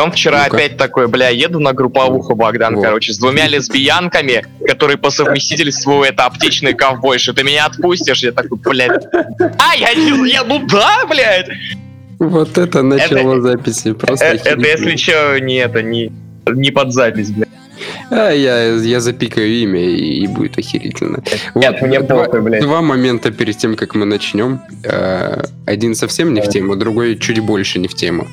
Он вчера ну опять такой, бля, еду на групповуху, Богдан, вот. короче, с двумя лесбиянками, которые по совместительству это аптечный ковбойши. Ты меня отпустишь? Я такой, блядь. А, я, я ну да, блядь. Вот это начало это, записи. Просто это, это, если что, не это, не, не под запись, блядь. А, я, я запикаю имя, и, и будет охерительно. Нет, вот, мне два, похуй, блядь. Два момента перед тем, как мы начнем. Э, один совсем не в тему, другой чуть больше не в тему.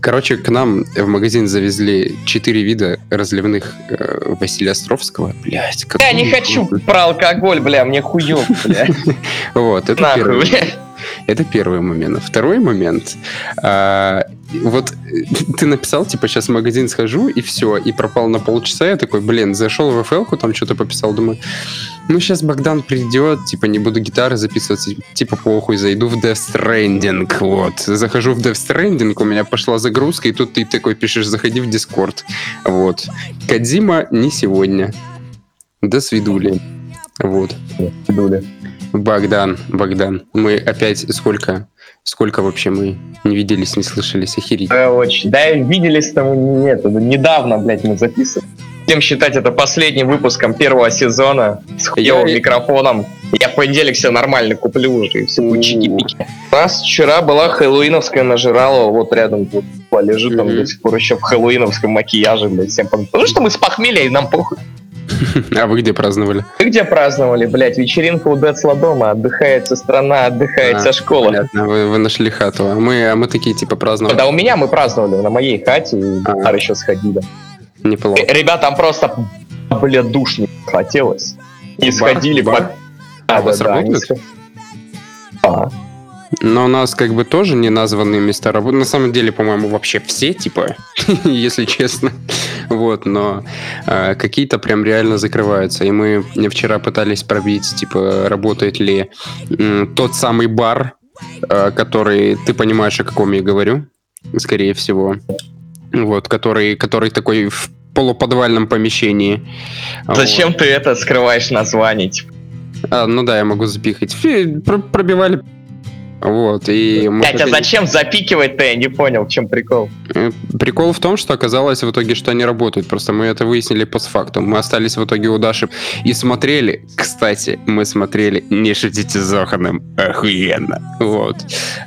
Короче, к нам в магазин завезли четыре вида разливных э, Василия Островского. Блять, как... Я не хочу про алкоголь, бля, мне хуёв, бля. Вот, это первый. Это первый момент. Второй момент. А, вот э, ты написал, типа, сейчас в магазин схожу, и все, и пропал на полчаса. Я такой, блин, зашел в FL, там что-то пописал, думаю, ну, сейчас Богдан придет, типа, не буду гитары записывать, типа, похуй, зайду в Death Stranding, вот. Захожу в Death Stranding, у меня пошла загрузка, и тут ты такой пишешь, заходи в Discord, вот. Кадзима не сегодня. До свидули. Вот. Свидули. Богдан, Богдан, мы опять сколько, сколько вообще мы не виделись, не слышались, охерить. Да, очень. Да, виделись там нет, недавно, блядь, мы записывали. Всем считать это последним выпуском первого сезона с хуевым я... микрофоном. Я в понедельник себе нормально куплю уже, и все будет чики-пики. У нас вчера была хэллоуиновская нажирала, вот рядом тут лежит, там до сих пор еще в хэллоуиновском макияже, блядь, всем Потому что мы с похмелья, и нам похуй. А вы где праздновали? Вы где праздновали, блядь? Вечеринка у Децла дома. Отдыхает вся страна, отдыхает а, школа. Понятно, вы, вы нашли хату. А мы, а мы такие, типа, праздновали. Да, у меня мы праздновали на моей хате, и а. еще сходили. Неплохо. Ребятам просто, блядь, душ не хотелось. И сходили по... А, у вас работают? А. Но у нас как бы тоже не названные места работы. На самом деле, по-моему, вообще все, типа, если честно. Вот, но э, какие-то прям реально закрываются. И мы вчера пытались пробить, типа, работает ли э, тот самый бар, э, который, ты понимаешь, о каком я говорю, скорее всего. Вот, который, который такой в полуподвальном помещении. Зачем вот. ты это скрываешь название? Типа? А, ну да, я могу запихать. Пробивали вот, и... Блять, а зачем запикивать-то? Я не понял, в чем прикол. Э, прикол в том, что оказалось в итоге, что они работают. Просто мы это выяснили постфактум. Мы остались в итоге у Даши и смотрели. Кстати, мы смотрели «Не шутите с Зоханом». Охуенно. Вот.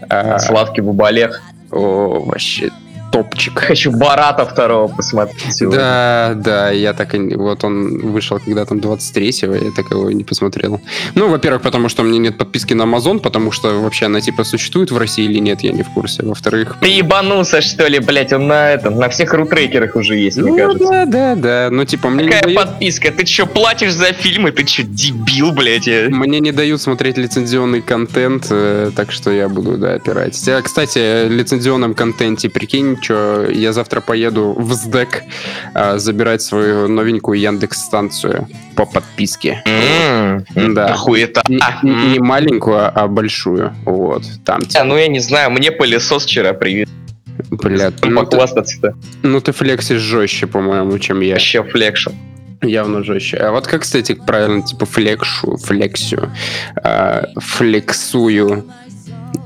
А, Славки Бубалех. О, вообще топчик. Хочу Барата второго посмотреть. Сегодня. Да, да, я так и... Вот он вышел когда там 23-го, я так его не посмотрел. Ну, во-первых, потому что у меня нет подписки на Amazon, потому что вообще она типа существует в России или нет, я не в курсе. Во-вторых... Ты ебанулся, что ли, блядь, он на этом, на всех рутрекерах уже есть, ну, мне кажется. да, да, да, ну типа мне Какая дают... подписка? Ты что, платишь за фильмы? Ты что, дебил, блядь? Мне не дают смотреть лицензионный контент, э, так что я буду, да, опирать. А, кстати, лицензионном контенте, прикинь, что я завтра поеду в СДЭК а, забирать свою новенькую Яндекс станцию по подписке. Mm, да. Хуета. Не, не маленькую, а большую. Вот. Там. А, ну я не знаю, мне пылесос вчера привез. Бля, ну похвастаться-то. Ну ты флексишь жестче, по-моему, чем я. Вообще флекшу. Явно жестче. А вот как, кстати, правильно, типа флекшу, флексию, э, флексую.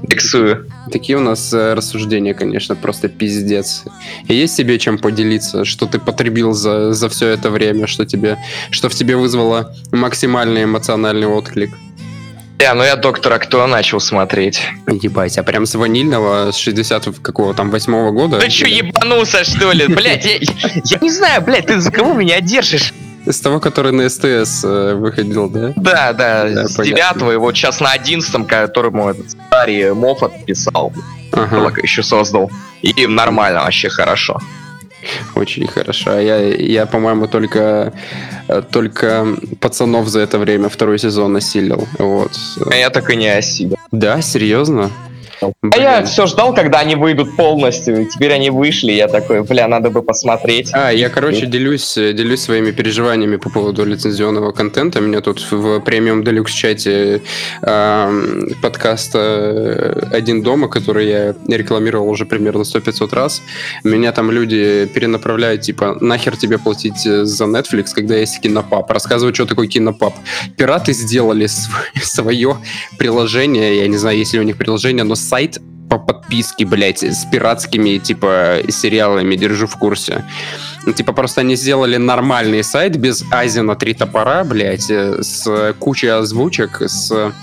Флексую. Такие у нас э, рассуждения, конечно, просто пиздец. И есть тебе чем поделиться, что ты потребил за, за все это время, что тебе, что в тебе вызвало максимальный эмоциональный отклик? Да, ну я доктора кто начал смотреть. Ебать, а прям с ванильного, с 60 какого там, восьмого года? Ты что, ебанулся, что ли? Блять, я, я не знаю, блядь, ты за кого меня держишь? С того, который на СТС э, выходил, да? Да, да, да с девятого, и вот сейчас на одиннадцатом, которому этот старый Моффат писал, ага. еще создал. И нормально, вообще хорошо. Очень хорошо. А я, я по-моему, только, э, только пацанов за это время второй сезон осилил. Вот. А я так и не осилил. Да, серьезно? А я все ждал, когда они выйдут полностью, и теперь они вышли, я такой, бля, надо бы посмотреть. А, я, короче, делюсь, делюсь своими переживаниями по поводу лицензионного контента. Меня тут в премиум делюкс чате э, подкаста «Один дома», который я рекламировал уже примерно 100-500 раз, меня там люди перенаправляют, типа, нахер тебе платить за Netflix, когда есть кинопап? Рассказывают, что такое кинопап. Пираты сделали свое приложение, я не знаю, есть ли у них приложение, но сайт по подписке, блядь, с пиратскими, типа, сериалами, держу в курсе. Ну, типа, просто они сделали нормальный сайт без Ази на три топора, блядь, э, с кучей озвучек, с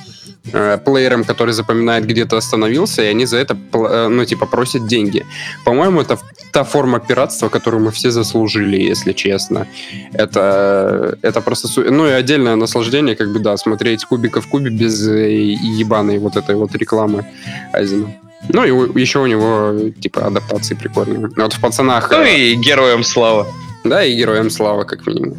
э, плеером, который запоминает, где ты остановился, и они за это, э, ну, типа, просят деньги. По-моему, это та форма пиратства, которую мы все заслужили, если честно. Это, это просто... Ну, и отдельное наслаждение, как бы, да, смотреть кубика в кубе без э, ебаной вот этой вот рекламы Азина. Ну, и еще у него, типа, адаптации прикольные. Вот в «Пацанах...» Ну, и героям слава. Да, и героям слава, как минимум.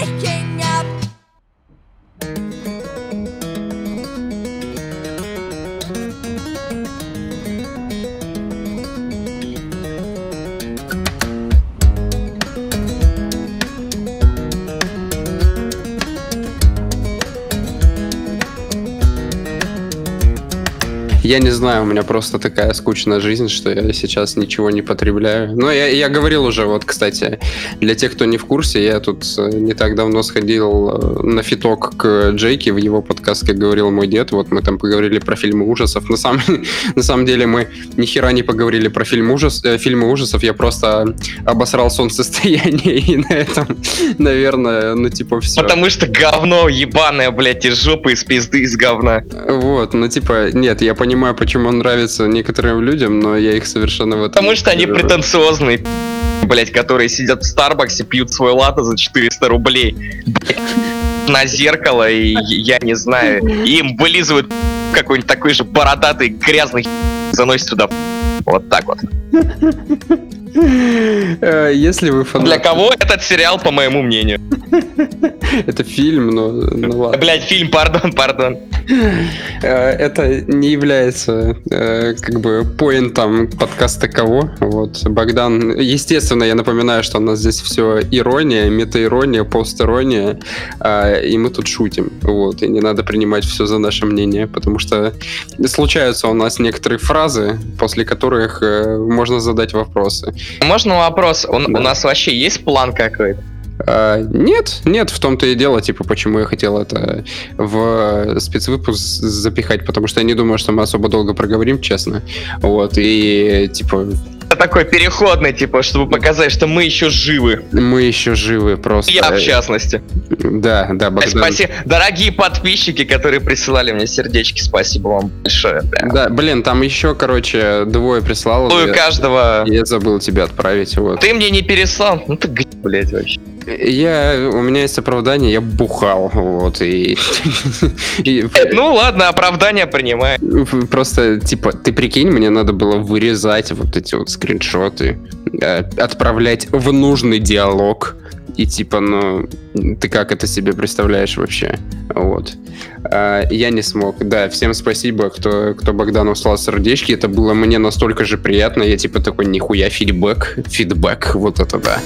breaking. Я не знаю, у меня просто такая скучная жизнь, что я сейчас ничего не потребляю. Но я, я говорил уже, вот, кстати, для тех, кто не в курсе, я тут э, не так давно сходил э, на фиток к Джейке в его подкаст, как говорил мой дед. Вот мы там поговорили про фильмы ужасов. На самом, на самом деле мы ни хера не поговорили про фильм ужас, э, фильмы ужасов. Я просто обосрал солнцестояние и на этом, наверное, ну типа все. Потому что говно ебаное, блядь, из жопы, из пизды, из говна. Вот, ну типа, нет, я понимаю, понимаю, почему он нравится некоторым людям, но я их совершенно в этом Потому что они претенциозные, блять, которые сидят в Старбаксе, пьют свой латте за 400 рублей. на зеркало, и я не знаю, им вылизывают какой-нибудь такой же бородатый, грязный заносит сюда. Вот так вот. Э, если вы фанат... Для кого этот сериал, по моему мнению? Это фильм, но ну ладно. Блять, фильм, пардон, пардон. Э, это не является э, как бы поинтом подкаста кого. Вот, Богдан, естественно, я напоминаю, что у нас здесь все ирония, метаирония, постирония, и мы тут шутим. Вот, и не надо принимать все за наше мнение, потому что случаются у нас некоторые фразы, после которых можно задать вопросы. Можно вопрос? У, да. у нас вообще есть план какой-то? А, нет, нет, в том-то и дело, типа, почему я хотел это в спецвыпуск запихать, потому что я не думаю, что мы особо долго проговорим, честно. Вот, и, типа, такой переходный, типа, чтобы показать, что мы еще живы. Мы еще живы просто. Я в частности. Да, да, Богдан. Спасибо. Дорогие подписчики, которые присылали мне сердечки, спасибо вам большое. Да, да блин, там еще, короче, двое прислало. Ну и каждого... Я забыл тебя отправить, вот. Ты мне не переслал? Ну ты, блядь, вообще. Я, у меня есть оправдание, я бухал, вот, и... Ну ладно, оправдание принимаю. Просто, типа, ты прикинь, мне надо было вырезать вот эти вот скриншоты, э, отправлять в нужный диалог, и типа, ну, ты как это себе представляешь вообще? Вот. А, я не смог. Да, всем спасибо, кто, кто Богдану слал сердечки. Это было мне настолько же приятно. Я типа такой, нихуя, фидбэк. Фидбэк, вот это да.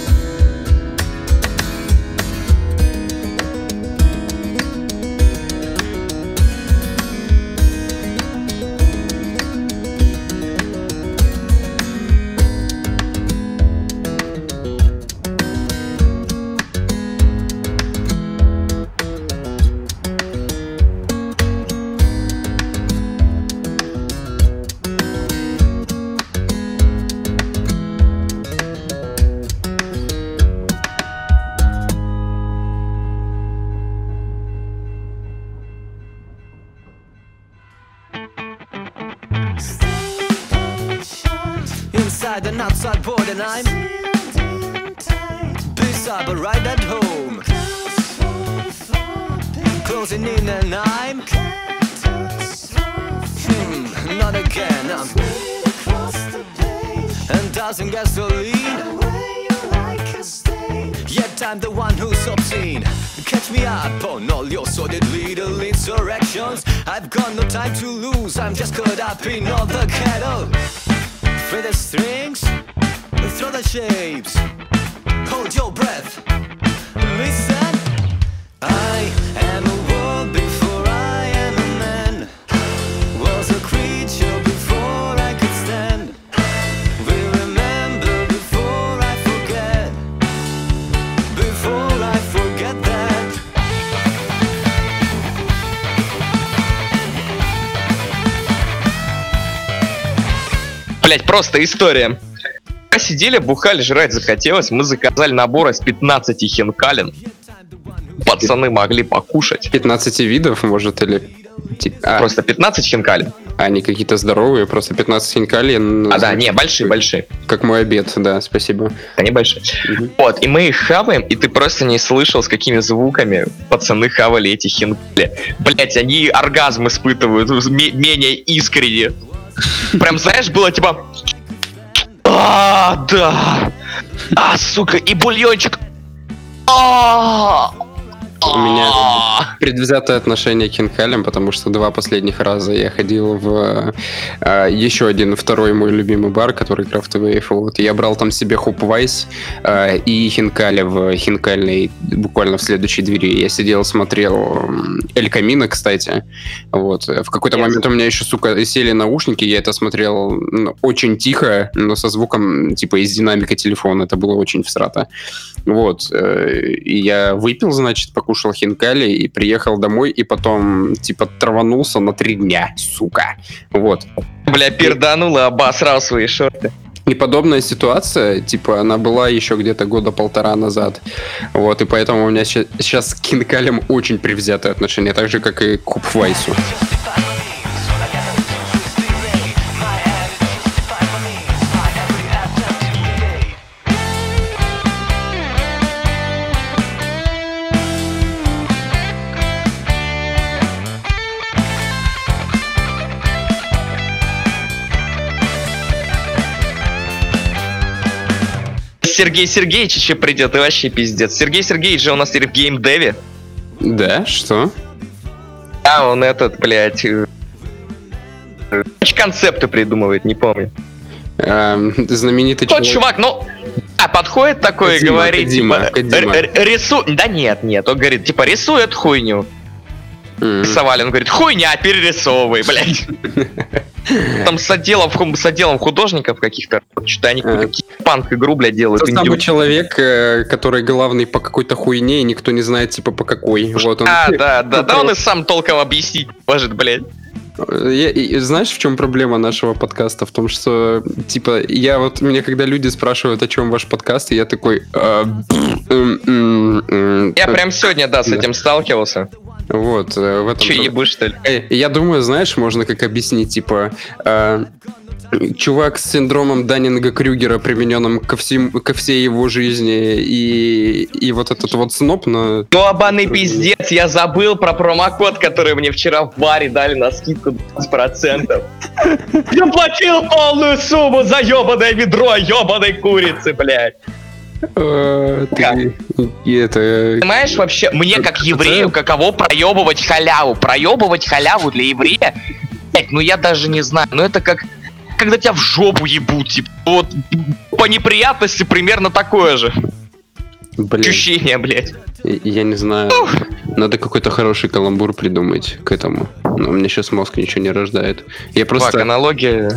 Просто история. Мы сидели, бухали, жрать захотелось. Мы заказали набор из 15 хинкалин. Пацаны могли покушать. 15 видов, может, или... А, Просто 15 хинкалин. они какие-то здоровые, просто 15 хинкали. ну, А, да, не, большие, большие. Как мой обед, да, спасибо. Они большие. Мгм. Вот, и мы их хаваем, и ты просто не слышал, с какими звуками пацаны хавали эти хинкали. Блять, они оргазм испытывают ме- менее искренне. Прям, знаешь, было типа... А, да! А, сука, и бульончик! А, У меня а. предвзятое отношение к хинкалям, потому что два последних раза я ходил в э, еще один, второй мой любимый бар, который Wave. Вот, я брал там себе Хоп Вайс э, и хинкали в хинкальной, буквально в следующей двери. Я сидел, смотрел Эль Камино, кстати. Вот. В какой-то Yes. момент у меня еще, сука, сели наушники, я это смотрел очень тихо, но со звуком, типа, из динамика телефона. Это было очень всрато. Вот. э, И я выпил, значит, покушал хинкали и приехал домой, и потом, типа, траванулся на три дня, сука. Вот. Бля, перданул и обосрал свои шорты. И подобная ситуация, типа, она была еще где-то года полтора назад. Вот, и поэтому у меня сейчас к хинкалям очень привзятое отношение, так же, как и к Купвайсу. Сергей Сергеевич еще придет, и вообще пиздец. Сергей Сергеевич же у нас теперь в геймдеве. Да, что? А, он этот, блядь... э, концепты придумывает, не помню. Эм, знаменитый Тот человек. чувак, ну, а, подходит такой и Кодима, говорит, Кодима, типа, р- рису... Да нет, нет, он говорит, типа, рисует хуйню. Рисовали, он говорит, хуйня, перерисовывай, блядь. Там с отделом, с отделом художников каких-то, что-то они какие-то панк-игру, блядь, делают. Тот самый человек, э, который главный по какой-то хуйне, и никто не знает, типа, по какой. Вот он. А, да, да, да, он и сам толком объяснить может, блядь. Я- и- знаешь, в чем проблема нашего подкаста? В том, что, типа, я вот, мне когда люди спрашивают, о чем ваш подкаст, и я такой... «А, м, м, м». Я прям сегодня, да, с этим сталкивался. Вот, э, в этом... Че, ебу, что ли? Э, Я думаю, знаешь, можно как объяснить, типа... э, Чувак с синдромом Даннинга-Крюгера, примененным ко, всем, ко всей его жизни, и, и вот этот вот сноп, но... Ну, обаный пиздец, я забыл про промокод, который мне вчера в баре дали на скидку 20%. Я платил полную сумму за ебаное ведро ебаной курицы, блядь. Э, ты- и это... Понимаешь, вообще, мне как еврею, каково проебывать халяву? Проебывать халяву для еврея? Блядь, ну я даже не знаю. Ну это как когда тебя в жопу ебут, типа, вот по неприятности примерно такое же Блин. ощущение, блядь. Я не знаю. Надо какой-то хороший каламбур придумать к этому. Но меня сейчас мозг ничего не рождает. Я Фак, просто, аналогия.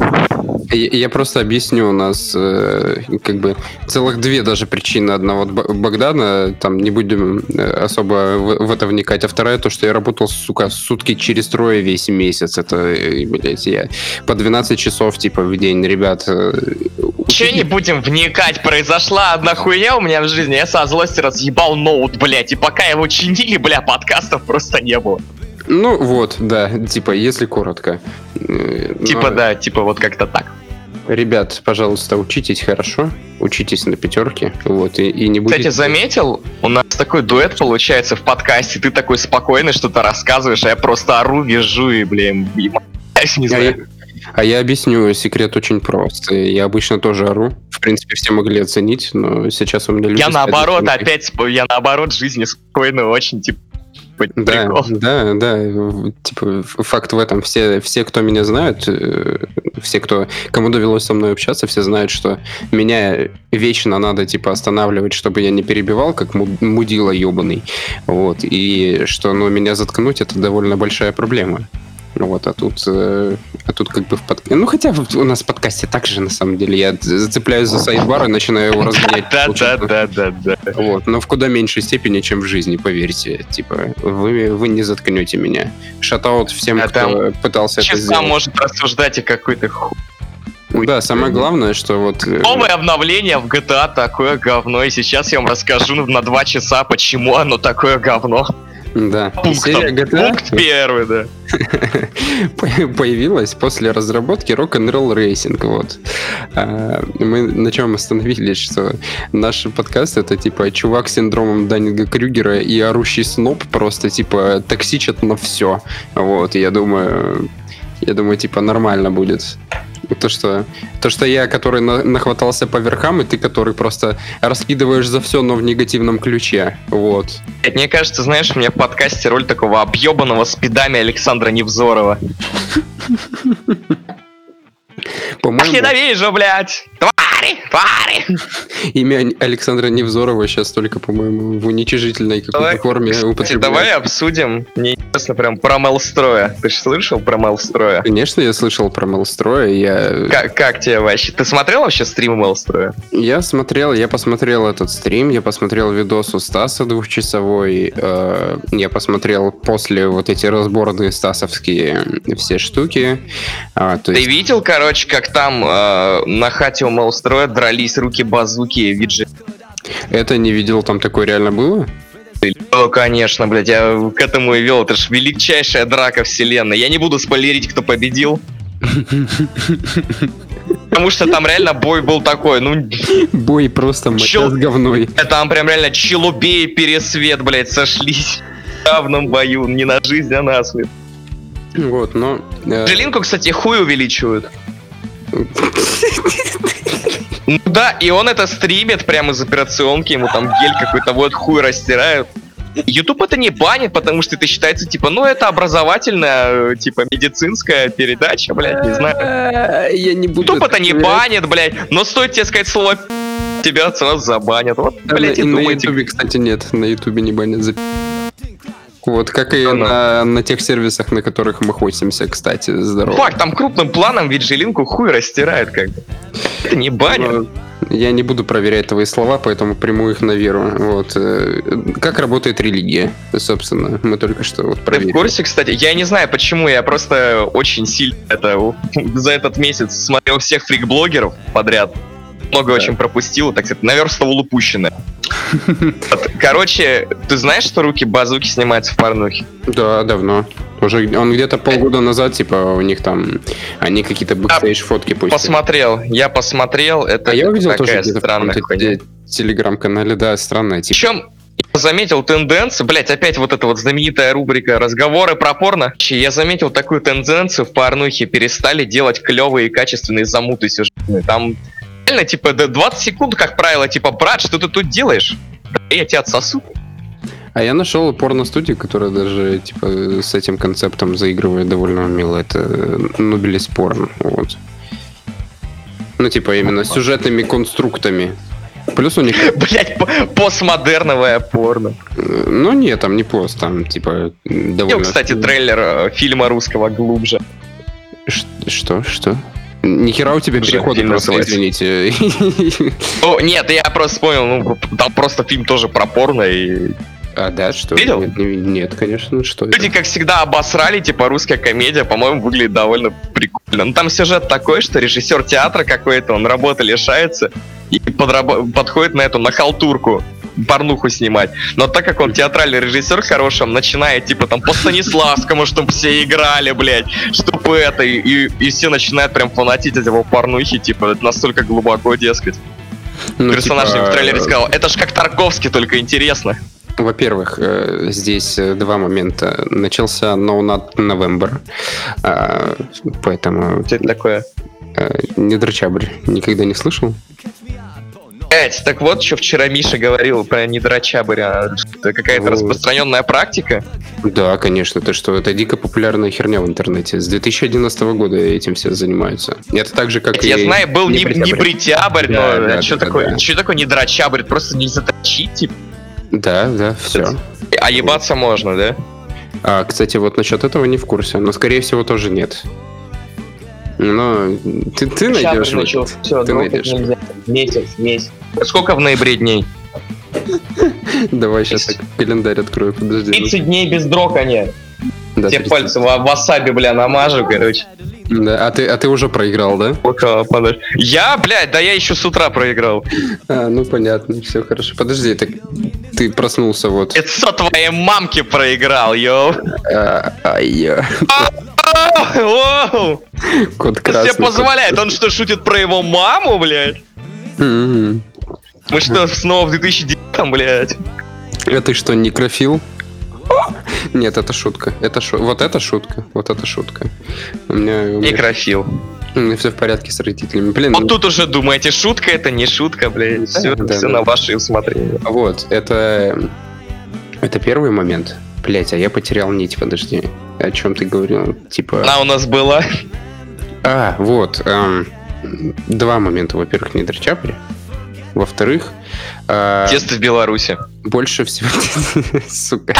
я, я просто объясню. У нас э, как бы целых две даже причины. Одна вот Богдана, там не будем э, особо в, в это вникать. А вторая то, что я работал, сука, сутки через трое весь месяц. Это, э, блядь, я по 12 часов, типа, в день, ребят. Че не будем вникать, произошла одна хуйня у меня в жизни, я со злости разъебал ноут, блядь, и пока его чинили, бля, подкастов просто не было. Ну вот, да, типа, если коротко. Э, Типа, но- да, типа вот как-то так. Ребят, пожалуйста, учитесь хорошо, учитесь на пятерке, вот, и, и не будете... Кстати, заметил, у нас такой дуэт получается в подкасте, ты такой спокойный что-то рассказываешь, а я просто ору, вижу и, блин, не А знаю. А я объясню, секрет очень прост. Я обычно тоже ору. В принципе, все могли оценить, но сейчас у меня люди... Я наоборот, опять, я наоборот, жизни спокойно очень, типа, Да, прикол. да, да. Типа, факт в этом. Все, все, кто меня знают, э, все, кто, кому довелось со мной общаться, все знают, что меня вечно надо, типа, останавливать, чтобы я не перебивал, как му- мудила ебаный. Вот. И что, ну, меня заткнуть, это довольно большая проблема. Вот, а тут, э, а тут как бы в подкасте... Ну, хотя у нас в подкасте так же, на самом деле. Я зацепляюсь за сайдбар и начинаю его разгонять. Да, да, получается. да, да, да. Вот, но в куда меньшей степени, чем в жизни, поверьте. Типа, вы, вы не заткнете меня. Шатаут всем, А кто пытался это сделать. может рассуждать о какой-то ху... Да, самое главное, что вот... э, Новое обновление в GTA такое говно, и сейчас я вам расскажу на два часа, почему оно такое говно. Да, серия GTA Пункт первый, да. по- появилась после разработки Rock'n'Roll Racing, вот. А, Мы на чем остановились, что наш подкаст это типа чувак с синдромом Даннинга Крюгера и орущий сноб просто типа токсичат на все. Вот, я думаю, я думаю, типа нормально будет. То что, то, что я, который на- нахватался по верхам, и ты, который просто раскидываешь за все, но в негативном ключе. Вот. Мне кажется, знаешь, у меня в подкасте роль такого объебанного спидами Александра Невзорова. Ах, По-моему, ненавижу, блядь! Твари! Твари! имя Александра Невзорова сейчас только, по-моему, в уничижительной какой-то форме употребляют. давай обсудим. Мне интересно прям про Мелстроя. Ты же слышал про Мелстроя? Конечно, я слышал про Мелстроя. Я, Как, как тебе вообще? Ты смотрел вообще стримы Мелстроя? я смотрел, я посмотрел этот стрим, я посмотрел видос у Стаса двухчасовой, э, я посмотрел после вот эти разборные стасовские все штуки. А, то Ты есть, видел, короче, как там э, на хате у Мелстроя дрались руки базуки и виджи? это не видел, там такое реально было? О, конечно, блядь, я к этому и вел. Это ж величайшая драка вселенной. Я не буду спойлерить, кто победил. Потому что там реально бой был такой, ну, Бой просто моча Чё? с говной. там прям реально Челубей и Пересвет, блядь, сошлись в равном бою, не на жизнь, а на смерть. Вот, но... э, Жилинку, кстати, хуй увеличивают. Ну да, и он это стримит прямо из операционки, ему там гель какой-то вот хуй растирают. Ютуб это не банит, потому что это считается, типа, ну это образовательная, типа, медицинская передача, блядь, не знаю. э, Я не буду... Ютуб это не банит, блядь, но стоит тебе сказать слово тебя сразу забанят. Вот, блядь, и на. Ютубе, кстати, нет. На Ютубе не банят за Вот, как и Ну, ну. на, на тех сервисах, на которых мы хостимся, кстати, здорово. Факт, там крупным планом ведь жилинку хуй растирает, как бы. Это не банит. Но Я не буду проверять твои слова, поэтому приму их на веру. Вот. э, Как работает религия, собственно, мы только что вот Ты в проверили. курсе, кстати? Я не знаю, почему, я просто очень сильно это за этот месяц смотрел всех фрик-блогеров подряд. Много очень пропустил, так сказать, наверстывал упущенное. Короче, ты знаешь, что Руки-Базуки снимаются в порнухе? Да, давно. Уже он где-то полгода назад, типа, у них там, они какие-то бэкстейдж фотки пустили. Посмотрел, я посмотрел, это А я увидел тоже такая где-то в странная хуйня. те- телеграм-канале, да, странная, типа. Причем я заметил тенденцию, блять, опять вот эта вот знаменитая рубрика «Разговоры про порно». Я заметил такую тенденцию в порнухе, перестали делать клевые и качественные замуты сюжетные. Там реально, типа, до 20 секунд, как правило, типа, брат, что ты тут делаешь? Да я тебя отсосу. А я нашел порно-студию, которая даже типа с этим концептом заигрывает довольно умело. Это Нобелис порно. Вот. Ну, типа, именно с сюжетными конструктами. Плюс у них... Блять, постмодерновое порно. э, Ну, нет, там не пост, там, типа, довольно... Видел, кстати, трейлер э, фильма русского «Глубже». Ш- Что? Что? Нихера у тебя переходы просто, называется. извините. Ну, нет, я просто вспомнил, ну, там просто фильм тоже про порно, и А, да, что? Видел? Нет, не- Нет, конечно, что это? Люди, как всегда, обосрали, типа, русская комедия, по-моему, выглядит довольно прикольно. Ну, там сюжет такой, что режиссер театра какой-то, он работы лишается и подрабо- подходит на эту, на халтурку, порнуху снимать. Но так как он театральный режиссер хороший, он начинает, типа, там, по Станиславскому, чтобы все играли, блядь, чтобы это, и, и- все начинают прям фанатить от его порнухи, типа, настолько глубоко, дескать. Ну, Персонаж типа, в трейлере сказал, это ж как Тарковский, только интересно. во-первых, э, здесь э, два момента. Начался No Not November, а, поэтому... Что это такое? Э, Недрочабрь. Никогда не слышал? Блять, так вот, что вчера Миша говорил про недрочабыря. Это какая-то Вот. распространенная практика. Да, конечно. Ты что, это дико популярная херня в интернете. С 2011 года этим все занимаются. Это так же, как Я и... знаю, был не, не бритябрь, Да, но да, что да, такое? да. Что такое недрочабрь? Просто не заточить, типа. Да, да, все. А ебаться можно, да? А, кстати, вот насчет этого не в курсе, но, скорее всего, тоже нет. Но ты, ты найдешь. Все, Ты найдешь. нельзя. Месяц, месяц. Сколько в ноябре дней? Давай сейчас так календарь открою, подожди. 30 дней без дрока нет. Да, Все 30. пальцы в васаби, бля, намажу, короче. Да, а ты, а ты уже проиграл, да? Пока, подожди. Я, блядь, да я еще с утра проиграл. А, ну понятно, все хорошо. Подожди, так ты проснулся вот. 500 твоей мамки проиграл, йоу. А, ай, я. Кот красный. себе позволяет. Он что, шутит про его маму, блядь? Мы что, снова в 2009 блядь? А ты что, некрофил? Нет, это шутка. Это шу... Вот это шутка. Вот это шутка. У меня, у меня, Некрофил. все в порядке с родителями. Блин, Вот тут уже думаете, шутка это не шутка, блядь. Все, Да, все да. на ваше усмотрение. Вот, это... Это первый момент. Блять, а я потерял нить, подожди. О чем ты говорил? Типа... Она у нас была. А, вот. эм, два момента. Во-первых, не Драчапри. Во-вторых, э, в Беларуси. больше всего... Сука.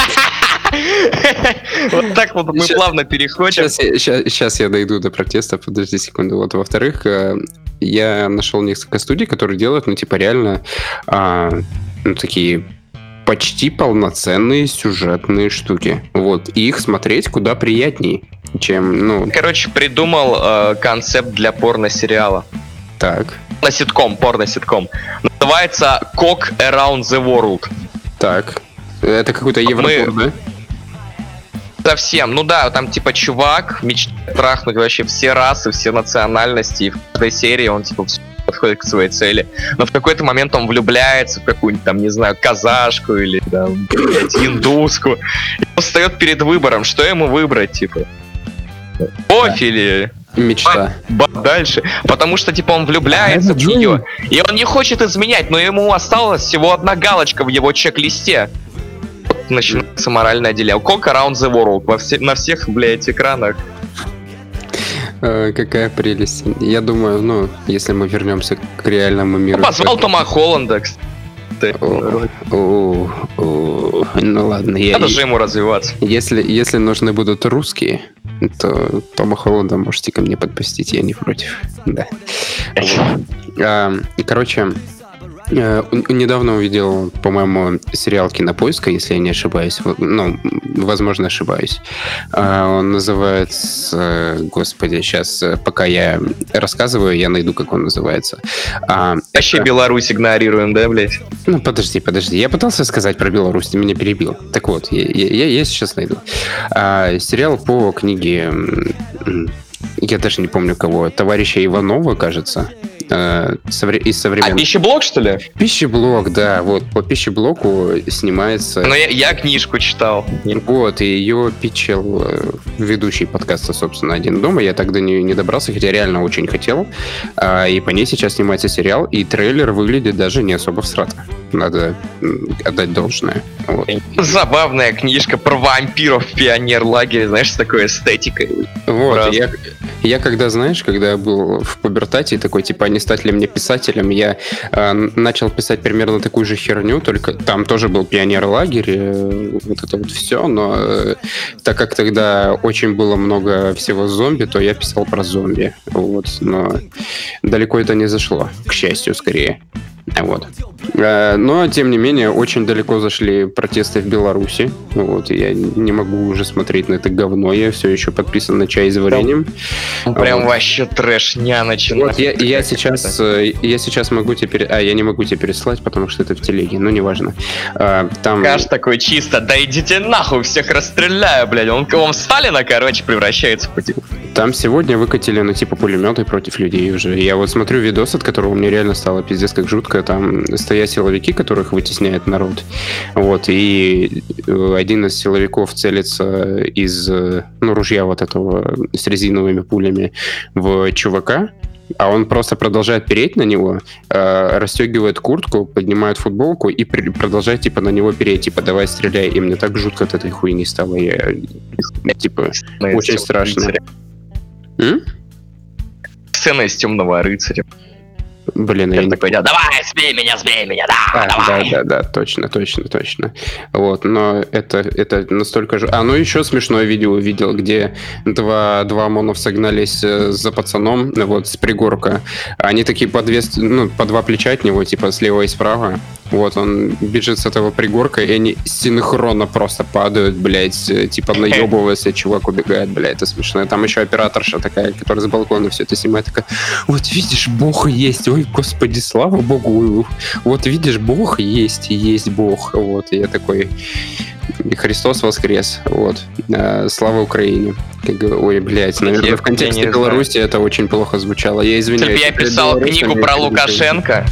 Вот так вот мы плавно переходим. Сейчас я, сейчас я дойду до протеста, подожди секунду. Вот, во-вторых, э, я нашел несколько студий, которые делают, ну, типа, реально, а, ну, такие почти полноценные сюжетные штуки. Вот, и их смотреть куда приятней, чем, ну, Короче, придумал э, концепт для порно-сериала. так, На ситком, порно-ситком. Называется Cock Around the World. так. Это какой-то Вот Европор, мы- да? Совсем. Ну да, там типа чувак мечтает трахнуть вообще все расы, все национальности. И в каждой серии он типа подходит к своей цели. Но в какой-то момент он влюбляется в какую-нибудь там, не знаю, казашку или там, блядь, индуску. И он встает перед выбором, что ему выбрать, типа. Офь или Мечта. ба- дальше. Потому что, типа, он влюбляется А, в нее. И он не хочет изменять, но ему осталась всего одна галочка в его чек-листе. Вот начинается моральное деление. Cock around the world. Во все- на всех, блядь, экранах. Э, какая прелесть. Я думаю, ну, если мы вернемся к реальному миру... Ну, позвал Тома Холланда, кстати. О, Ну ладно, я... Надо же ему развиваться. Если, если нужны будут русские, то Тома Холланда можете ко мне подпустить, я не против. Да. А, Короче, недавно увидел, по-моему, сериал Кинопоиска, если я не ошибаюсь. Ну, возможно, ошибаюсь. А, Он называется... Господи, сейчас, пока я рассказываю, я найду, как он называется. А, Вообще это- Беларусь игнорируем, да, блядь? ну, подожди, подожди. Я пытался сказать про Беларусь, ты меня перебил. Так вот, я, я- я- я сейчас найду. А, сериал по книге... Я даже не помню кого. Товарища Иванова, кажется. э, совре- из А современных... пищеблок, что ли? Пищеблок, да. Вот, по пищеблоку снимается... Ну, я, я книжку читал. Вот, и ее питчил э, ведущий подкаста, собственно, «Один дома». Я тогда не, не добрался, хотя реально очень хотел. А, и по ней сейчас снимается сериал, и трейлер выглядит даже не особо всрато. Надо отдать должное. Вот. Забавная книжка про вампиров в пионер-лагере, знаешь, с такой эстетикой. Вот, я, я когда, знаешь, когда был в пубертате, такой, типа, а не стать ли мне писателем, я э, начал писать примерно такую же херню, только там тоже был пионер-лагерь, э, вот это вот все, но э, так как тогда очень было много всего зомби, то я писал про зомби, вот, но далеко это не зашло, к счастью, скорее. Вот. Э, Но, тем не менее, очень далеко зашли протесты в Беларуси. Вот, я не могу уже смотреть на это говно. Я все еще подписан на чай с вареньем. Прям Вот. вообще трэшня начинает. Вот я, я сейчас, э, я сейчас могу теперь, а я не могу тебе переслать, потому что это в телеге, ну неважно. А, Там, Каш такой чисто, да идите нахуй, всех расстреляю, блядь. Он, в Сталина, короче, превращается по типу. там сегодня выкатили, ну типа пулеметы против людей уже. Я вот смотрю видос, от которого мне реально стало пиздец как жутко. жутко. Там стоят силовики, которых вытесняет народ. Вот, и э, один из силовиков целится из э, ну, ружья вот этого с резиновыми пулями в чувака, а он просто продолжает переть на него, э, расстегивает куртку, поднимает футболку и при- продолжает, типа, на него переть, типа, давай стреляй. И мне так жутко от этой хуйни стало. Я, типа, очень страшно. Сцена из темного рыцаря. Блин, я такой, да, давай, сбей меня, сбей меня, да, А, да, давай. да, да, точно, точно, точно. Вот, но это, это настолько же... А, ну еще смешное видео увидел, где два, два ОМОНов согнались э, за пацаном, вот, с пригорка. Они такие по, две, ну, по два плеча от него, типа, слева и справа. Вот, он бежит с этого пригорка, и они синхронно просто падают, блядь, э, типа, наебываются, чувак убегает, блядь, это смешно. Там еще операторша такая, которая с балкона все это снимает, такая, вот видишь, бог есть, ой, господи, слава богу, вот видишь, бог есть, есть бог, вот, и я такой, Христос воскрес, вот, Э, слава Украине. Ой, блядь, наверное, Я- в контексте Беларуси это очень плохо звучало, я извиняюсь. бы я писал книгу про перед Лукашенко,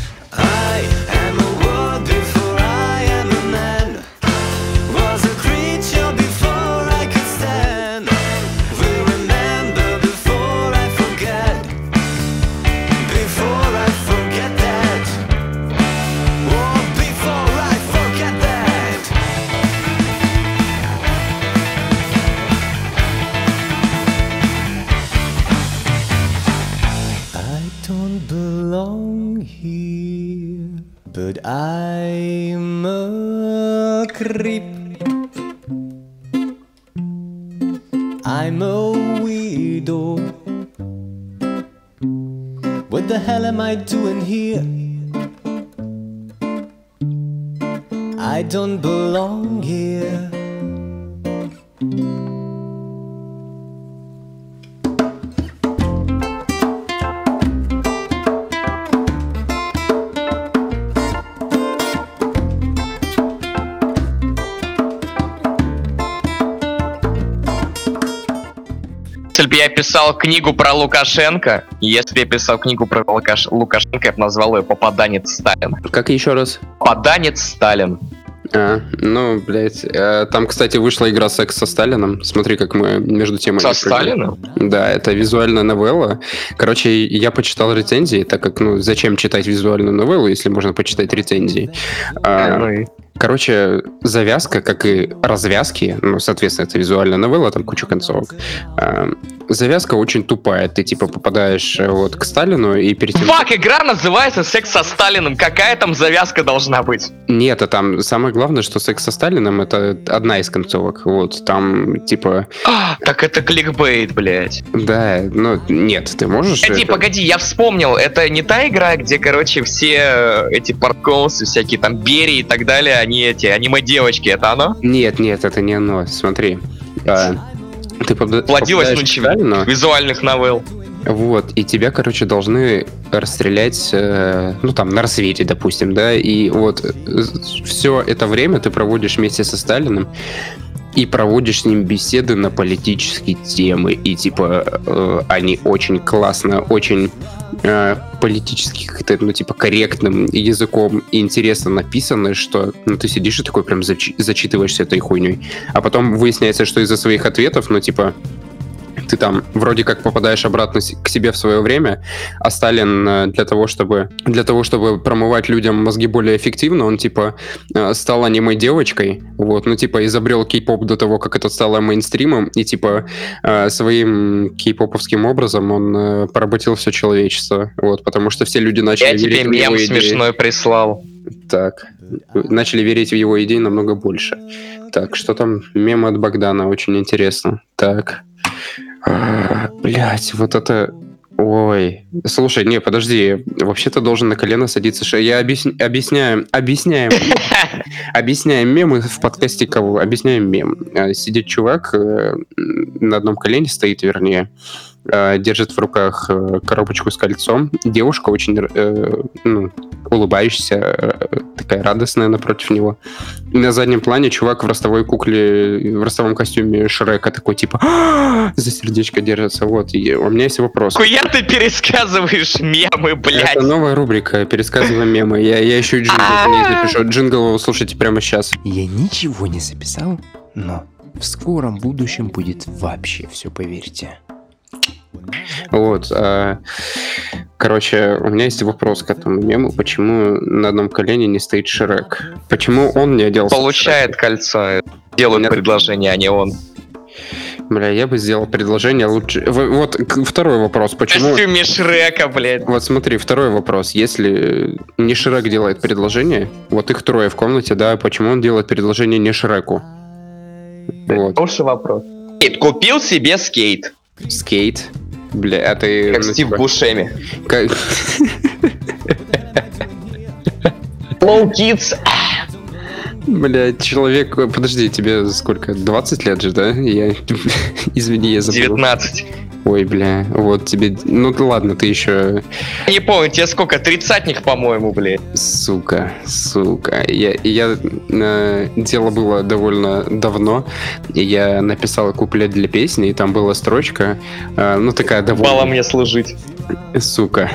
писал книгу про Лукашенко, если я писал книгу про Лукаш- Лукашенко, я бы назвал ее «Попаданец Сталин». Как еще раз? Попаданец Сталин. А, ну, блядь, э, там, кстати, вышла игра «Секс со Сталином». Смотри, как мы между темами... Со. Сталином? Да, это визуальная новелла. Короче, я почитал рецензии, так как, ну, зачем читать визуальную новеллу, если можно почитать рецензии. А, Ну и- Короче, завязка, как и развязки, ну, соответственно, это визуальная новелла, там куча концовок. А, завязка очень тупая. Ты, типа, попадаешь э, вот к Сталину и перед тем... Фак, игра называется «Секс со Сталиным». Какая там завязка должна быть? Нет, а там самое главное, что секс со Сталином это одна из концовок. Вот, там, типа, А, так это кликбейт, блядь. да, ну, нет, ты можешь... Погоди, это- погоди, я вспомнил, это не та игра, где, короче, все э, эти паркоусы, всякие там Берии и так далее, они эти аниме-девочки, это оно? Нет, нет, это не оно. Смотри. А, ты Плодилась ночью. Сталину, Визуальных новелл. вот, и тебя, короче, должны расстрелять, э, ну, там, на рассвете, допустим, да, и вот все это время ты проводишь вместе со Сталиным, и проводишь с ним беседы на политические темы, и, типа, э, они очень классно, очень э, политически как-то, ну, типа, корректным языком и интересно написаны, что, ну, ты сидишь и такой прям зачи- зачитываешься этой хуйней. А потом выясняется, что из-за своих ответов, ну, типа, ты там вроде как попадаешь обратно к себе в свое время, а Сталин э, для того, чтобы для того, чтобы промывать людям мозги более эффективно, он типа э, стал аниме девочкой, вот, ну типа изобрел кей-поп до того, как это стало мейнстримом, и типа э, своим кей-поповским образом он поработил все человечество, вот, потому что все люди начали Я тебе верить в его мем идеи. смешной прислал. Так, начали верить в его идеи намного больше. Так, что там? Мем от Богдана, очень интересно. Так. Блять, вот это... Ой, слушай, не, подожди, вообще-то должен на колено садиться. Я объясня- объясняю, объясняем, объясняем мемы в подкасте кого? Объясняем мем. Э, Сидит чувак, э, на одном колене стоит, вернее, э, держит в руках коробочку с кольцом. Девушка очень, э, ну, улыбаешься, э, такая радостная напротив него. И на заднем плане чувак в ростовой кукле, в ростовом костюме Шрека такой, типа, «А, за сердечко держится. Вот, и у меня есть вопрос. Хуя ты пересказываешь мемы, блядь? Это новая рубрика «Пересказываем мемы». Я, я еще и джингл к ней запишу. Джингл услышите прямо сейчас. Я ничего не записал, но в скором будущем будет вообще все, поверьте. Вот. а, короче, у меня есть вопрос к этому мему. Почему на одном колене не стоит Шрек? Почему он не оделся? Получает кольцо. Делают предложение, а не он. Бля, я бы сделал предложение лучше. В- Вот второй вопрос. В Почему... костюме Шрека, блядь. Вот смотри, второй вопрос. Если не Шрек делает предложение, вот их трое в комнате, да, почему он делает предложение не Шреку? Вот. Хороший вопрос. Скейт. Купил себе скейт. Скейт. Бля, а ты... Как ну, Стив типа, Бушеми. как- fellow kids. Бля, человек... Подожди, тебе сколько? 20 лет же, да? Я... Извини, я забыл. 19. Ой, бля, вот тебе... Ну ладно, ты еще... Не помню, тебе сколько? Тридцатник, по-моему, блядь. Сука, сука. Я, я, э, дело было довольно давно. Я написал куплет для песни, и там была строчка, э, ну такая довольно... Бала мне служить. Сука.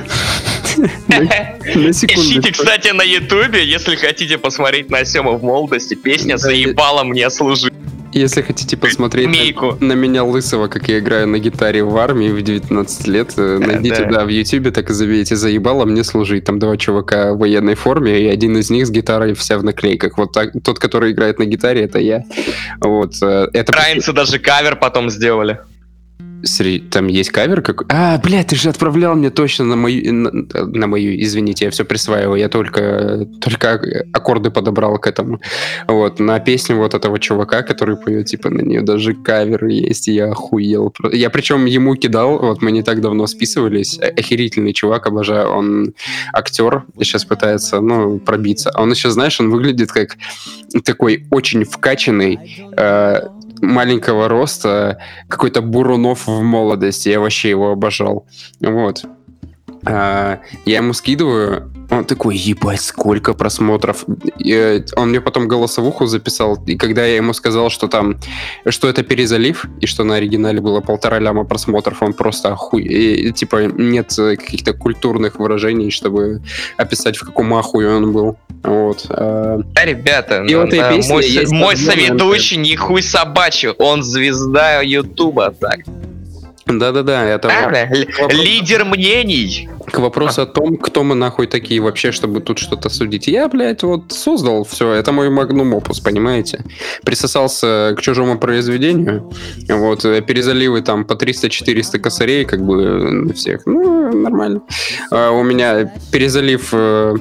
На Ищите, кстати, на Ютубе, если хотите посмотреть на Сему в молодости, песня «Заебала мне служить». Если хотите посмотреть на, на меня лысого, как я играю на гитаре в армии в 19 лет, э, найдите, да. да, в ютубе, так и забейте «Заебало мне служить». Там два чувака в военной форме, и один из них с гитарой вся в наклейках. Вот так, тот, который играет на гитаре, это я. Вот. э, Это Украинцы даже кавер потом сделали. Там есть кавер какой? А, блядь, ты же отправлял мне точно на мою... На, на мою, извините, я все присваиваю. Я только, только аккорды подобрал к этому. Вот, на песню вот этого чувака, который поет, типа, на нее даже кавер есть, и я охуел. Я причем ему кидал, вот мы не так давно списывались. Э- Охерительный чувак, обожаю. Он актер, сейчас пытается, ну, пробиться. А он еще, знаешь, он выглядит как такой очень вкачанный, э, маленького роста, какой-то Бурунов в молодости. Я вообще его обожал. Вот. А, я ему скидываю, он такой, ебать, сколько просмотров. И, э, он мне потом голосовуху записал, и когда я ему сказал, что там, что это перезалив, и что на оригинале было полтора ляма просмотров, он просто охуй... и, типа, нет э, каких-то культурных выражений, чтобы описать, в каком ахуе он был. Вот. а, Да, ребята, И ну, в этой да, мой, мой соведущий не хуй собачий, он звезда Ютуба, так. Да-да-да, это... Л- вопрос. Лидер мнений. К вопросу о том, кто мы нахуй такие вообще, чтобы тут что-то судить. Я, блядь, вот создал все. Это мой магнум опус, понимаете? Присосался к чужому произведению. Вот, э, перезаливы там по 300-400 косарей, как бы, на всех. Ну, нормально. А у меня перезалив э,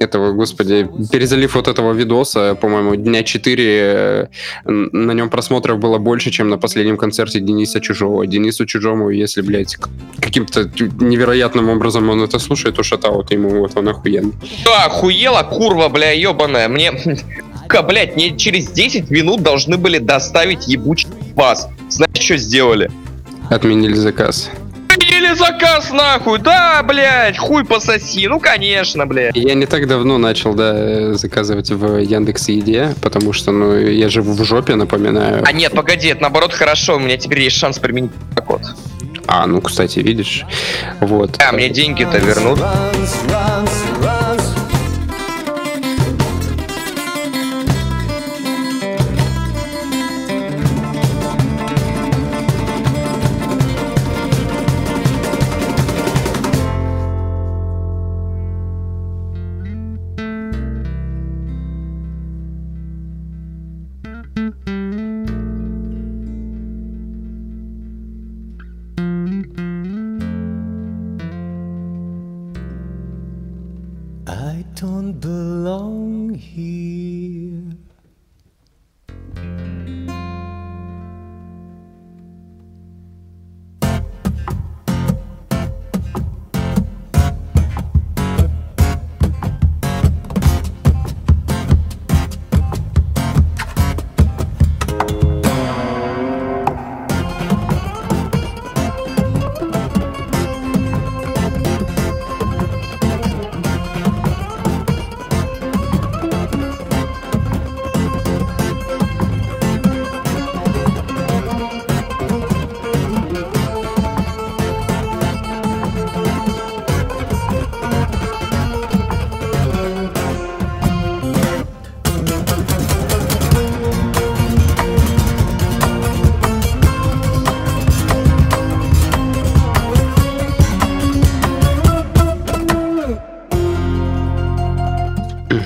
этого, господи, перезалив вот этого видоса, по-моему, дня 4, на нем просмотров было больше, чем на последнем концерте Дениса Чужого. Денису Чужому, если, блядь, каким-то невероятным образом он это слушает, то шатаут ему, вот он охуенный. Да, охуела, курва, бля, ебаная. Мне, Ка, блядь, мне через 10 минут должны были доставить ебучий вас. Знаешь, что сделали? Отменили заказ. Или заказ нахуй, да, блядь, хуй пососи, ну конечно, блядь. Я не так давно начал, да, заказывать в Яндекс Еде, потому что, ну, я живу в жопе, напоминаю. А нет, погоди, это наоборот хорошо, у меня теперь есть шанс применить код. А, ну, кстати, видишь, вот. А, мне деньги-то вернут. Runs, runs,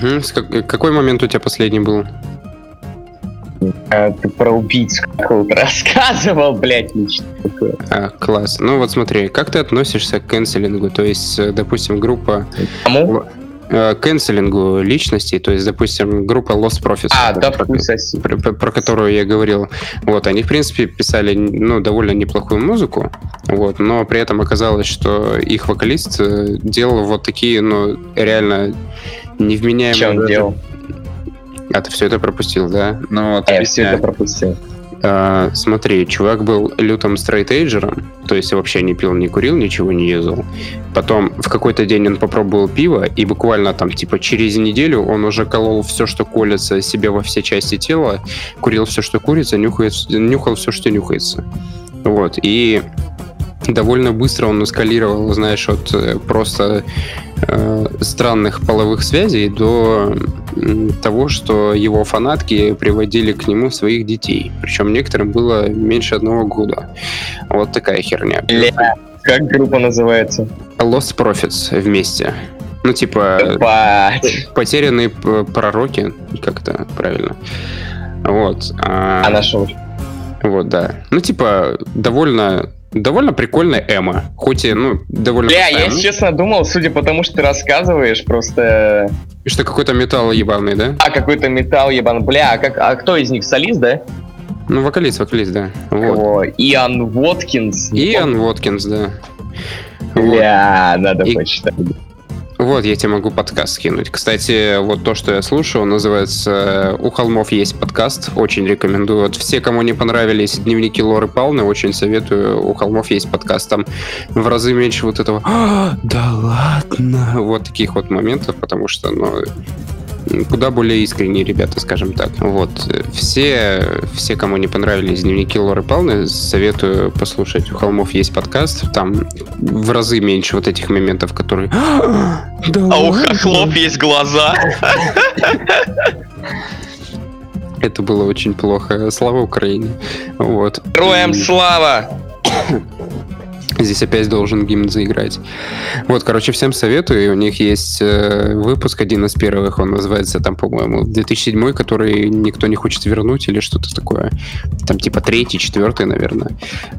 Угу. Какой момент у тебя последний был? А, ты про какого-то рассказывал, блядь, ничего такое. А, класс. Ну вот смотри, как ты относишься к канцелингу? То есть, э, допустим, группа... Кому? Э, канцелингу личностей, то есть, допустим, группа Lost Profits, а, да, про, про, про, про которую я говорил, вот, они, в принципе, писали, ну, довольно неплохую музыку, вот, но при этом оказалось, что их вокалист э, делал вот такие, ну, реально невменяемые... Он делал? А ты все это пропустил, да? Ну, вот, я все это пропустил. Uh, смотри, чувак был лютым стрейтейджером, то есть вообще не пил, не курил, ничего не юзал. Потом в какой-то день он попробовал пиво, и буквально там, типа, через неделю он уже колол все, что колется себе во все части тела, курил все, что курится, нюхает, нюхал все, что нюхается. Вот, и довольно быстро он эскалировал, знаешь, от э, просто э, странных половых связей до того, что его фанатки приводили к нему своих детей. Причем некоторым было меньше одного года. Вот такая херня. Ля, как группа называется? Lost Profits вместе. Ну, типа, Ебать. потерянные пророки, как это правильно. Вот. А, а нашел. Вот, да. Ну, типа, довольно довольно прикольная эмо. Хоть и, ну, довольно... Бля, я, честно, думал, судя по тому, что ты рассказываешь, просто... Что какой-то металл ебаный, да? А, какой-то металл ебаный. Бля, а, как, а кто из них, солист, да? Ну, вокалист, вокалист, да. Вот. О, Иоанн Воткинс. Иоанн Воткинс, да. Бля, вот. надо и... почитать. Вот, я тебе могу подкаст скинуть. Кстати, вот то, что я слушаю, называется «У холмов есть подкаст». Очень рекомендую. Вот все, кому не понравились дневники Лоры Палны, очень советую. «У холмов есть подкаст». Там в разы меньше вот этого «А, да ладно!» Вот таких вот моментов, потому что, ну, куда более искренние ребята, скажем так. Вот. Все, все, кому не понравились дневники Лоры Палны, советую послушать. У холмов есть подкаст, там в разы меньше вот этих моментов, которые... «А, да а у хохлов есть глаза. Это было очень плохо. Слава Украине. Вот. Героям слава! Здесь опять должен гимн заиграть. Вот, короче, всем советую. У них есть э, выпуск, один из первых, он называется там, по-моему, 2007, который никто не хочет вернуть или что-то такое. Там типа третий, четвертый, наверное.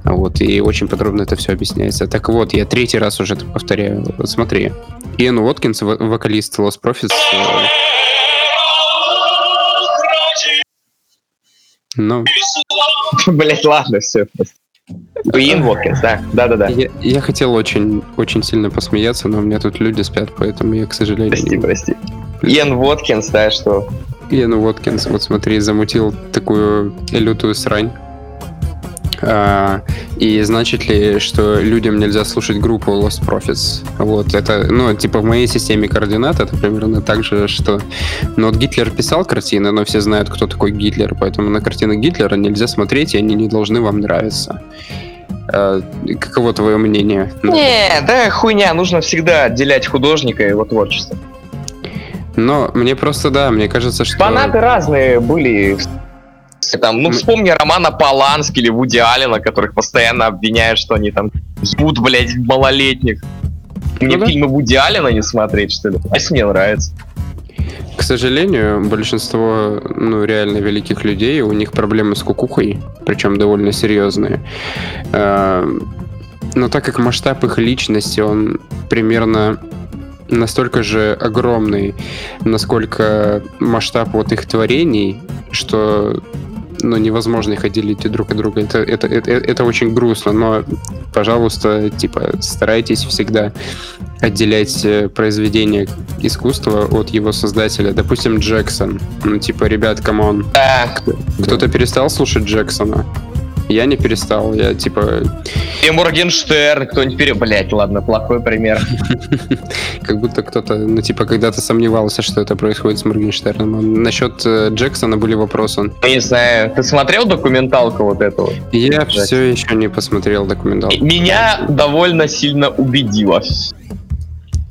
Вот, и очень подробно это все объясняется. Так вот, я третий раз уже это повторяю. Вот смотри. Иэн Уоткинс, вокалист Lost Profits. Э, ну... Блять, ладно, все. Иэн Воткинс, да, да-да-да. Я, я хотел очень, очень сильно посмеяться, но у меня тут люди спят, поэтому я, к сожалению... Прости, не... прости. Иэн Воткинс, да, что? Иэн Воткинс, вот смотри, замутил такую лютую срань. А, и значит ли, что людям нельзя слушать группу Lost Profits? Вот, это, ну, типа в моей системе координат это примерно так же, что... Ну, вот Гитлер писал картины, но все знают, кто такой Гитлер, поэтому на картины Гитлера нельзя смотреть, и они не должны вам нравиться. А, каково твое мнение? Не, да хуйня, нужно всегда отделять художника и его творчество. Но мне просто, да, мне кажется, что... Фанаты разные были там, ну, вспомни Романа Полански или Вуди Аллена, которых постоянно обвиняют, что они там ебут, блядь, малолетних. Мне ну, фильмы да. Вуди Аллена не смотреть, что ли? А если мне нравится. К сожалению, большинство, ну, реально великих людей, у них проблемы с кукухой, причем довольно серьезные. А, но так как масштаб их личности, он примерно настолько же огромный, насколько масштаб вот их творений, что ну, невозможно их отделить друг от друга. Это, это, это, это очень грустно, но, пожалуйста, типа, старайтесь всегда отделять э, произведение искусства от его создателя. Допустим, Джексон. Ну, типа, ребят, come on. Кто-то перестал слушать Джексона? Я не перестал, я типа... И Моргенштерн, кто-нибудь пере... Блять, ладно, плохой пример. Как будто кто-то, ну типа, когда-то сомневался, что это происходит с Моргенштерном. Насчет э, Джексона были вопросы. Не знаю, ты смотрел документалку вот эту? Я все еще не посмотрел документалку. Меня довольно сильно убедило.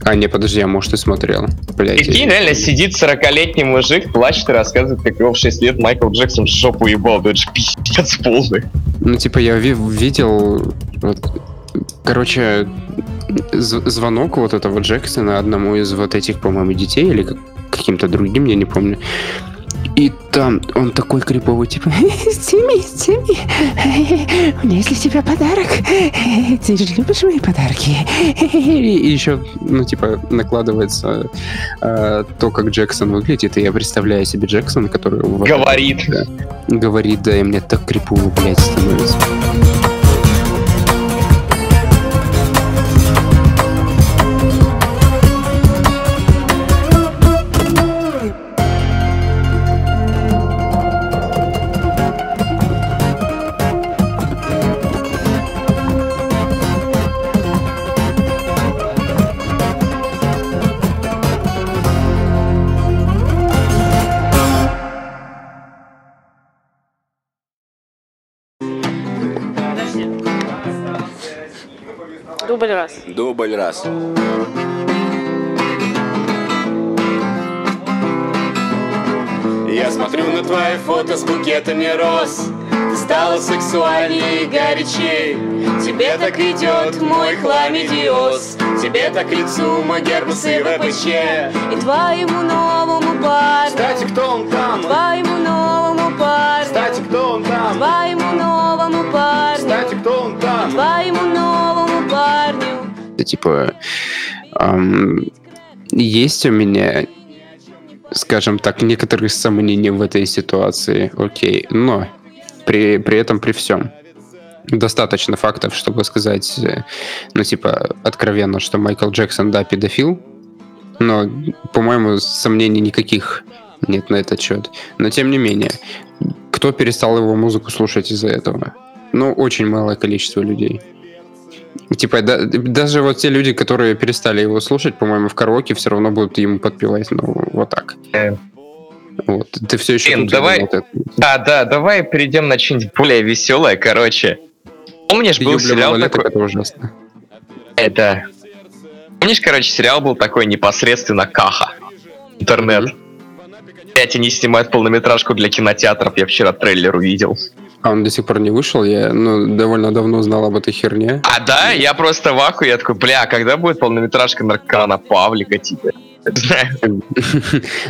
А, не, подожди, а может, ты смотрел? Блядь. Прикинь, реально сидит 40-летний мужик, плачет и рассказывает, как его в 6 лет Майкл Джексон жопу ебал. Это же пиздец полный. Ну, типа, я ви- видел... Вот, короче, звонок вот этого Джексона одному из вот этих, по-моему, детей или каким-то другим, я не помню. И там он такой криповый, типа, Тимми, Тимми, у меня есть для тебя подарок. Ты же любишь мои подарки? И еще, ну, типа, накладывается э, то, как Джексон выглядит, и я представляю себе Джексона, который... Говорит. Да, говорит, да, и мне так крипово, блядь, становится. Дубль раз. Дубль раз. Я смотрю на твои фото с букетами роз Ты стала сексуальнее и горячей Тебе так идет мой хламидиоз Тебе так лицу мой гербус и ВПЧ И твоему новому парню. Кстати, кто он там? Твоему новому парню. Кстати, кто он там? Твоему новому парню. Кстати, кто он там? Твоему новому типа ам, есть у меня, скажем так, некоторые сомнения в этой ситуации, окей, но при, при этом при всем достаточно фактов, чтобы сказать, э, ну типа откровенно, что Майкл Джексон да педофил, но по-моему сомнений никаких нет на этот счет. Но тем не менее, кто перестал его музыку слушать из-за этого? Ну, очень малое количество людей. Типа, да- даже вот те люди, которые перестали его слушать, по-моему, в караоке все равно будут ему подпевать, ну, вот так. Э. Вот. Ты все еще Блин, давай- думал, ты- Да, да, давай перейдем на что-нибудь более веселое, короче. Помнишь, был Юбля сериал малолеток, такой... это ужасно. Это... Помнишь, короче, сериал был такой непосредственно Каха? Интернет. Опять они снимают полнометражку для кинотеатров. Я вчера трейлер увидел. А он до сих пор не вышел, я ну, довольно давно знал об этой херне. А да, я просто в ахуе, я такой, бля, когда будет полнометражка Наркана Павлика, типа?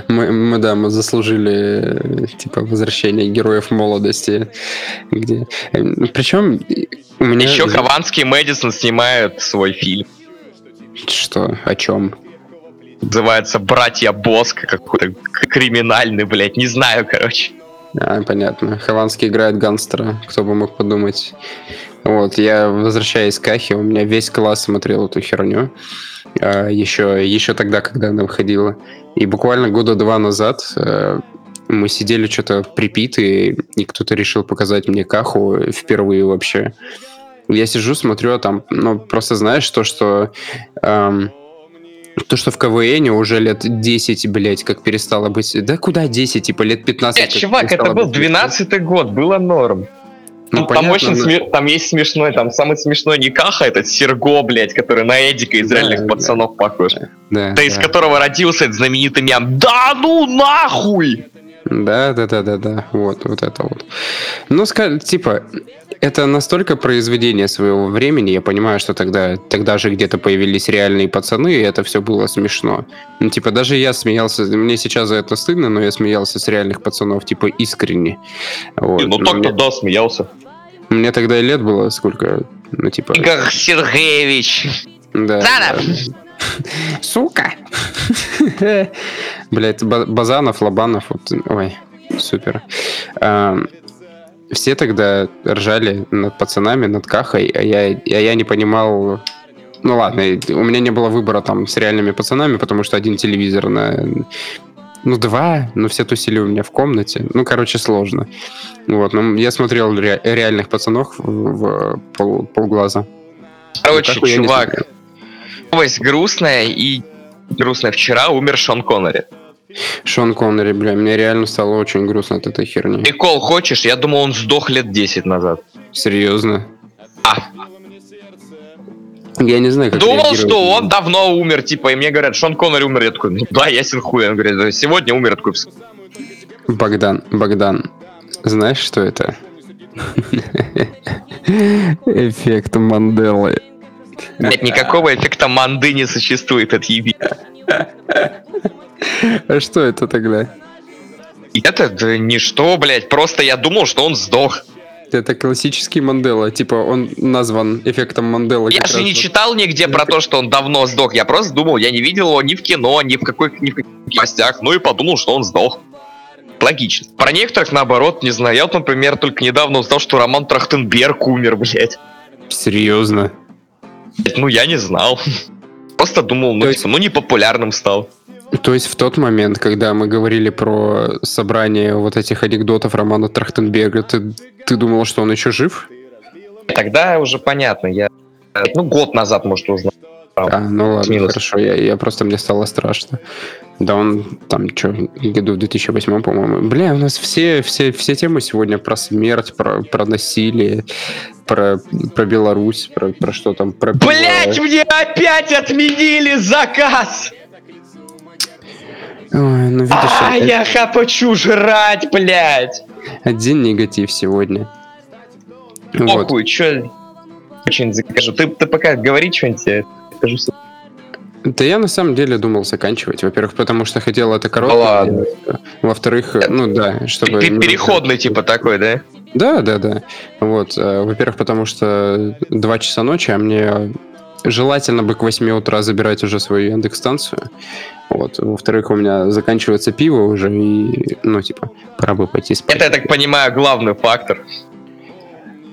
Мы, мы, да, мы заслужили, типа, возвращение героев молодости. Где... Причем у меня... Еще Хованский и Мэдисон снимают свой фильм. Что? О чем? Называется «Братья Боск», какой-то криминальный, блядь, не знаю, короче. А, понятно. Хованский играет гангстера, кто бы мог подумать. Вот, я возвращаюсь к Кахе, у меня весь класс смотрел эту херню. а, еще, еще тогда, когда она выходила. И буквально года два назад э, мы сидели что-то припитые, и кто-то решил показать мне Каху впервые вообще. Я сижу, смотрю, а там, ну, просто знаешь то, что... эм, то, что в КВН уже лет 10, блядь, как перестало быть... Да куда 10? Типа лет 15. Э, как чувак, это был быть смешно. 12 год, было норм. Ну, там, там понятно, очень но- сме- там есть смешной, там самый смешной не Каха, этот Серго, блядь, который на Эдика из Да, реальных да. пацанов похож. Да, Да, из да. которого родился этот знаменитый мем. Да ну нахуй! Да, да, да, да, да. Вот, вот это вот. Ну, типа, это настолько произведение своего времени. Я понимаю, что тогда, тогда же где-то появились реальные пацаны, и это все было смешно. Ну, типа, даже я смеялся. Мне сейчас за это стыдно, но я смеялся с реальных пацанов, типа, искренне. Вот. Ну Но так-то мне, да, смеялся. мне тогда и лет было сколько? Ну, типа... Игорь Сергеевич. Да. Занов. Сука! Блять, Базанов, Лобанов, вот, ой, супер. Ам, Все тогда ржали над пацанами, над Кахой, а я, а я не понимал... Ну ладно, у меня не было выбора там с реальными пацанами, потому что один телевизор на... Ну, два, но все тусили у меня в комнате. Ну, короче, сложно. Вот, но я смотрел ре- реальных пацанов в, в пол- полглаза. Короче, чувак. Новость грустная и грустная. Вчера умер Шон Коннери. Шон Коннери, бля, мне реально стало очень грустно от этой херни. Прикол хочешь? Я думал, он сдох лет 10 назад. Серьезно. А, Я не знаю, как думал, что он давно умер, типа, и мне говорят, Шон Коннери умер. Я такой, ну да, ясен хуй. Он говорит, «Да, сегодня умер. Я такой, Богдан, Богдан, знаешь, что это? Эффект Манделы. Блядь, никакого эффекта манды не существует, отъеби. А что это тогда? Это да ничто, блядь, просто я думал, что он сдох. Это классический Мандела. Типа он назван эффектом Мандела. Я же раз не читал нигде про то, что он давно сдох. Я просто думал, я не видел его ни в кино, ни в какой ни в каких новостях. Ну и подумал, что он сдох. Логично. Про некоторых, наоборот, не знаю. Я вот, например, только недавно узнал, что Роман Трахтенберг умер, блядь. Серьезно. Ну, я не знал. Просто думал, ну, То есть- типа, ну, непопулярным стал. То есть в тот момент, когда мы говорили про собрание вот этих анекдотов Романа Трахтенберга, ты, ты думал, что он еще жив? Тогда уже понятно. Я, э, ну, год назад, может, узнал. А, ну ладно, Минус. хорошо, я, я просто мне стало страшно. Да он там, что, году в 2008, по-моему. Бля, у нас все, все, все темы сегодня про смерть, про, про насилие, про, про Беларусь, про, про что там, про... Блять, мне опять отменили заказ! Ой, ну видишь, А, э- я хочу жрать, блядь! один негатив сегодня. Вот. Похуй, чё... Что-нибудь закажу. Ты, ты пока говори что-нибудь, я скажу. Да я на самом деле думал заканчивать. Во-первых, потому что хотел это короткое. ладно. Во-вторых, ну да, чтобы... Переходный типа такой, да? Да, да, да. Вот. э, Во-первых, потому что 2 часа ночи, а мне желательно бы к 8 утра забирать уже свою Яндекс-станцию. Вот. Во-вторых, у меня заканчивается пиво уже, и, ну, типа, пора бы пойти спать. Это, я так понимаю, главный фактор.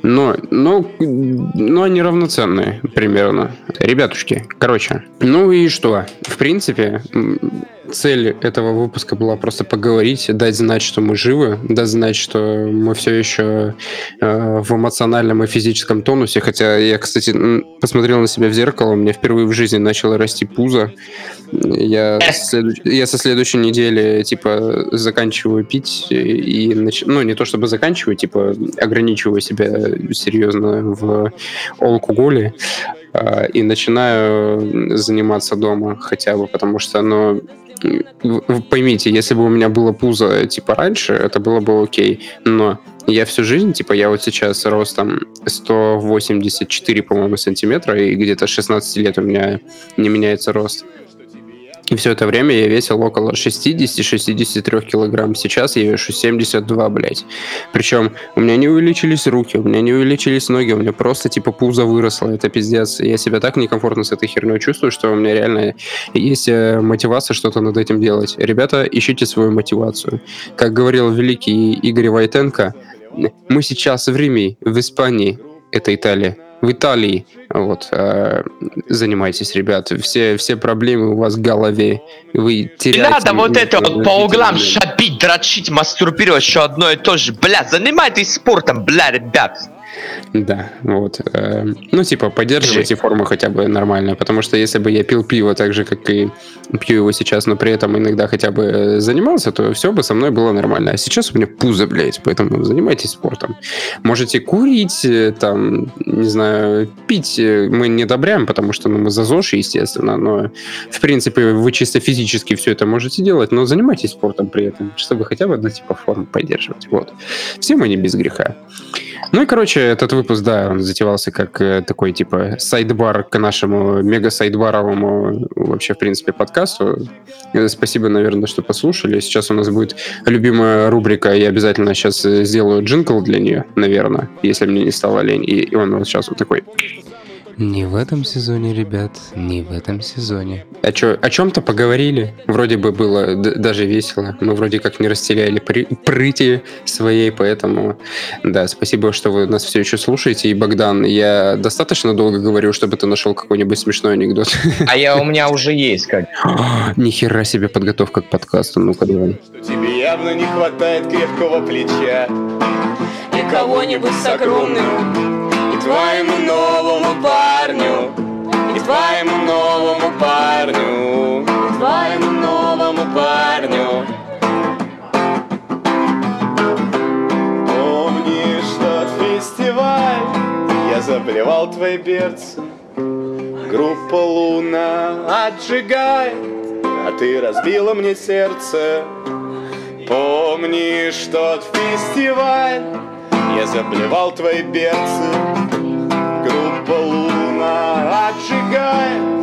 Но, но, но они равноценные примерно. Ребятушки, короче. Ну и что? В принципе, цель этого выпуска была просто поговорить, дать знать, что мы живы, дать знать, что мы все еще э, в эмоциональном и физическом тонусе. Хотя я, кстати, посмотрел на себя в зеркало, у меня впервые в жизни начало расти пузо. Я, следующ- я со следующей недели, типа, заканчиваю пить и, нач- ну, не то чтобы заканчиваю, типа, ограничиваю себя серьезно в алкоголе а, и начинаю заниматься дома хотя бы, потому что, ну, вы поймите, если бы у меня было пузо, типа, раньше, это было бы окей, но я всю жизнь, типа, я вот сейчас ростом 184, по-моему, сантиметра, и где-то с 16 лет у меня не меняется рост. И все это время я весил около 60-63 килограмм. Сейчас я вешу 72, блядь. Причем у меня не увеличились руки, у меня не увеличились ноги, у меня просто типа пузо выросло. Это пиздец. Я себя так некомфортно с этой херней чувствую, что у меня реально есть э, мотивация что-то над этим делать. Ребята, ищите свою мотивацию. Как говорил великий Игорь Войтенко, мы сейчас в Риме, в Испании, это Италия, в Италии. Вот. э, занимайтесь, ребят. Все, все проблемы у вас в голове. Вы Не теряете... надо вот это вот по углам ш... шабить, дрочить, мастурбировать, что одно и то же. Бля, занимайтесь спортом, бля, ребят. Да, вот. э, Ну, типа, поддерживайте форму хотя бы нормально, потому что если бы я пил пиво так же, как и пью его сейчас, но при этом иногда хотя бы э, занимался, то все бы со мной было нормально. А сейчас у меня пузо, блядь, поэтому занимайтесь спортом. Можете курить, э, там, не знаю, пить э, мы не одобряем, потому что ну, мы за ЗОЖ, естественно, но, в принципе, вы чисто физически все это можете делать, но занимайтесь спортом при этом, чтобы хотя бы, ну, типа, форму поддерживать. Вот. Все мы не без греха. Ну и, короче, этот выпуск, да, он затевался как э, такой, типа, сайдбар к нашему мега-сайдбаровому вообще, в принципе, подкасту. Э, Спасибо, наверное, что послушали. Сейчас у нас будет любимая рубрика, я обязательно сейчас э, сделаю джингл для нее, наверное, если мне не стало лень. И, и он вот сейчас вот такой. Не в этом сезоне, ребят, не в этом сезоне. О, чё, о чем-то поговорили. Вроде бы было д- даже весело. Мы вроде как не растеряли при- прыти своей, поэтому да, спасибо, что вы нас все еще слушаете. И, Богдан, я достаточно долго говорю, чтобы ты нашел какой-нибудь смешной анекдот. А я у меня уже есть как. Нихера себе подготовка к подкасту. Ну-ка, давай. Что тебе явно не хватает крепкого плеча И кого-нибудь с огромным И твоему новому парню И твоему новому парню. И твоему новому парню. Помнишь тот фестиваль? Я заблевал твои берцы. Группа Луна отжигает А ты разбила мне сердце. Помнишь тот фестиваль? Я заблевал твои берцы поджигает.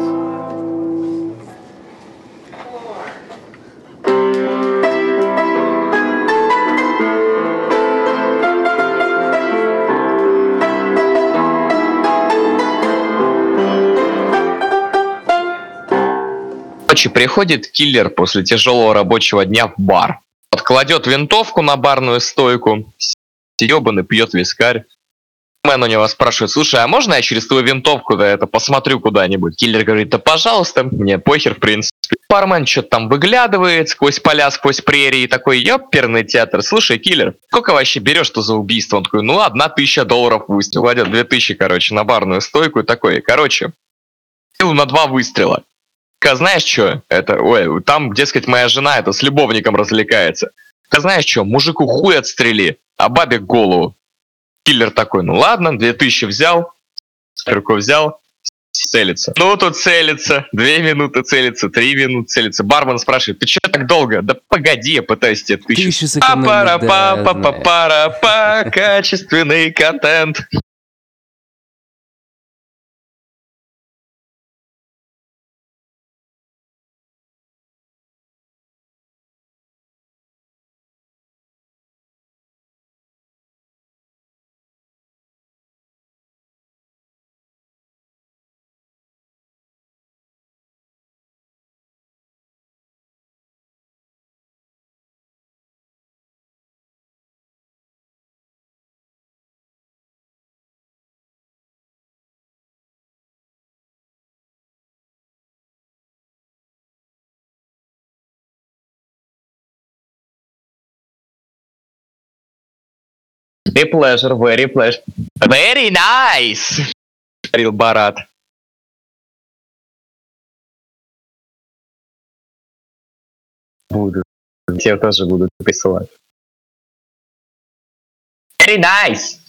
Приходит киллер после тяжелого рабочего дня в бар. Подкладет винтовку на барную стойку, съебанный пьет вискарь, бармен у него спрашивает, слушай, а можно я через твою винтовку да это посмотрю куда-нибудь? Киллер говорит, да пожалуйста, мне похер в принципе. Бармен что-то там выглядывает сквозь поля, сквозь прерии, и такой, ёперный театр. Слушай, киллер, сколько вообще берешь что за убийство? Он такой, ну, одна тысяча долларов выстрел. Кладет две тысячи, короче, на барную стойку и такой, короче, на два выстрела. Ка, знаешь что? Это, ой, там, дескать, моя жена это с любовником развлекается. Ка, знаешь что? Мужику хуй отстрели, а бабе голову. Киллер такой, ну ладно, 2000 взял, руку взял, целится. Ну, тут целится, две минуты целится, три минуты целится. Бармен спрашивает, ты что так долго? Да погоди, я пытаюсь тебе тысячу. Тысячу сэкономить, пара па па па пара па качественный контент. Very pleasure, very pleasure. Very nice! Говорил Барат. Буду. Тебе тоже буду присылать. Very nice!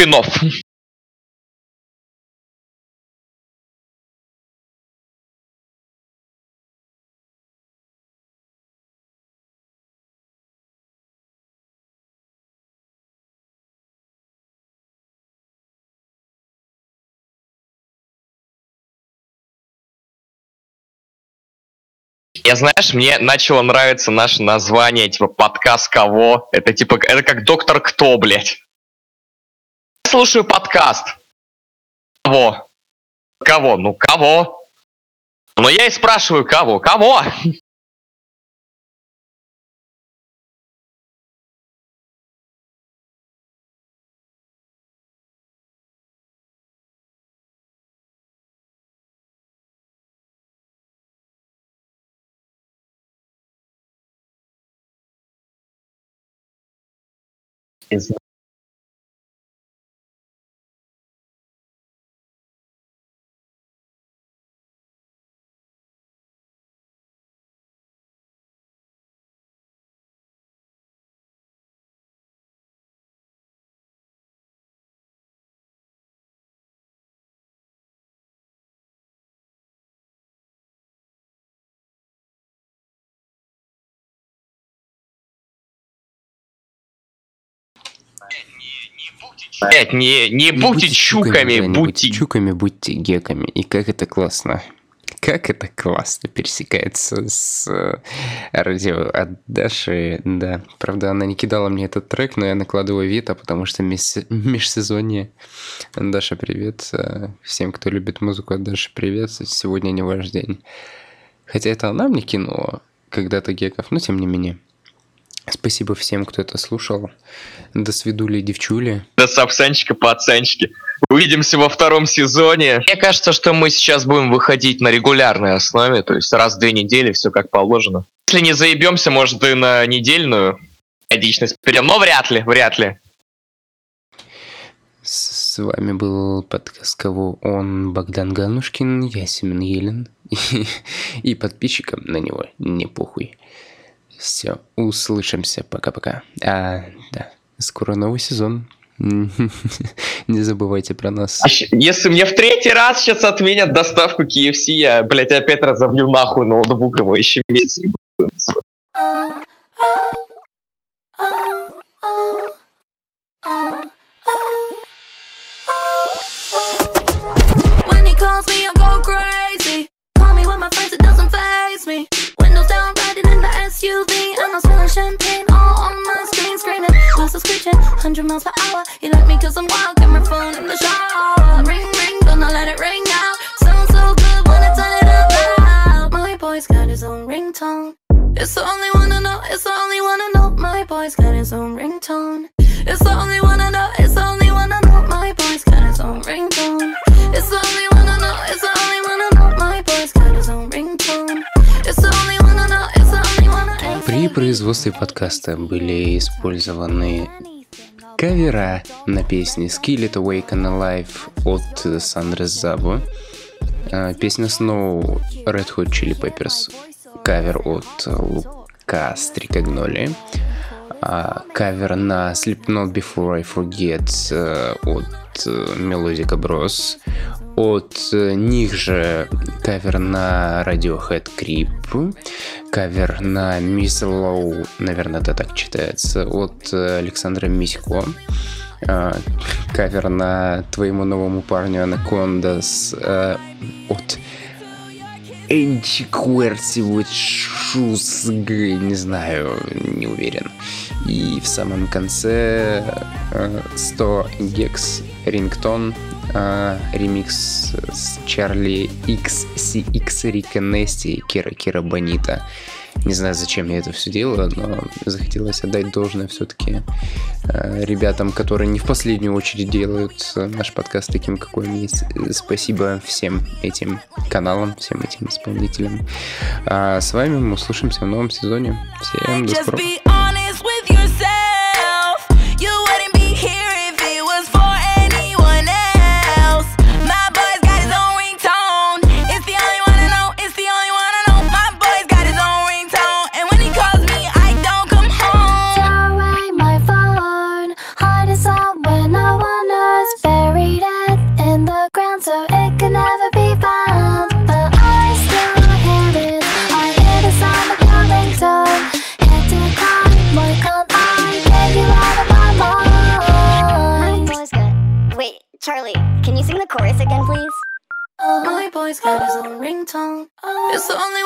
Спинов. Я знаешь, мне начало нравиться наше название, типа подкаст кого. Это типа, это как доктор кто, блядь. Слушаю подкаст. Кого? Кого? Ну кого? Но я и спрашиваю, кого? Кого? Не Блять, не, не будьте чуками, не будьте... чуками, будьте геками. И как это классно. Как это классно пересекается с э, радио от Даши. Да, правда, она не кидала мне этот трек, но я накладываю Вита, потому что мес- межсезонье. Даша, привет. Э, Всем, кто любит музыку от Даши, привет. Сегодня не ваш день. Хотя это она мне кинула когда-то геков, но тем не менее. Спасибо всем, кто это слушал. До свидули, девчули. До сапсанчика по оценчике. Увидимся во втором сезоне. Мне кажется, что мы сейчас будем выходить на регулярной основе, то есть раз в две недели, все как положено. Если не заебемся, может и на недельную периодичность перейдем, но вряд ли, вряд ли. С с вами был подкаст «Кого он?» Богдан Ганушкин, я Семен Елен. И, и подписчикам на него не похуй. Все, услышимся. Пока-пока. А, да, скоро новый сезон. Не забывайте про нас. А Если мне в третий раз сейчас отменят доставку KFC, я, блядь, опять разобью нахуй ноутбук его еще месяц. When he calls me, I go crazy. Call me with my friends, it doesn't phase me. Windows down, riding in the SUV, and I'm smelling champagne all on my screen, screaming. Glasses screeching, 100 miles per hour. You like me cause I'm wild, my phone in the shower. Ring, ring, gonna let it ring out. Sounds so good when I turn it up loud. My boy's got his own ringtone. It's the only one производстве подкаста были использованы кавера на песни Skill It Awaken Alive от Сандры Забо, а, песня Snow Red Hot Chili Peppers, кавер от Лука Стрикагноли, а, кавер на Slipknot Before I Forget э, от э, Melodica Bros, от э, них же кавер на Radiohead Creep, кавер на Miss Low, наверное, это так читается, от э, Александра Мисько, а, кавер на твоему новому парню Анакондас э, от Энчи Куэрти Г, не знаю, не уверен. И в самом конце э, 100 гекс рингтон э, ремикс с Чарли XCX Рика Нести Кира Кира Бонита. Не знаю, зачем я это все делаю, но захотелось отдать должное все-таки ребятам, которые не в последнюю очередь делают э, наш подкаст таким, какой он есть. Спасибо всем этим каналам, всем этим исполнителям. А с вами мы услышимся в новом сезоне. Всем до скорого. The only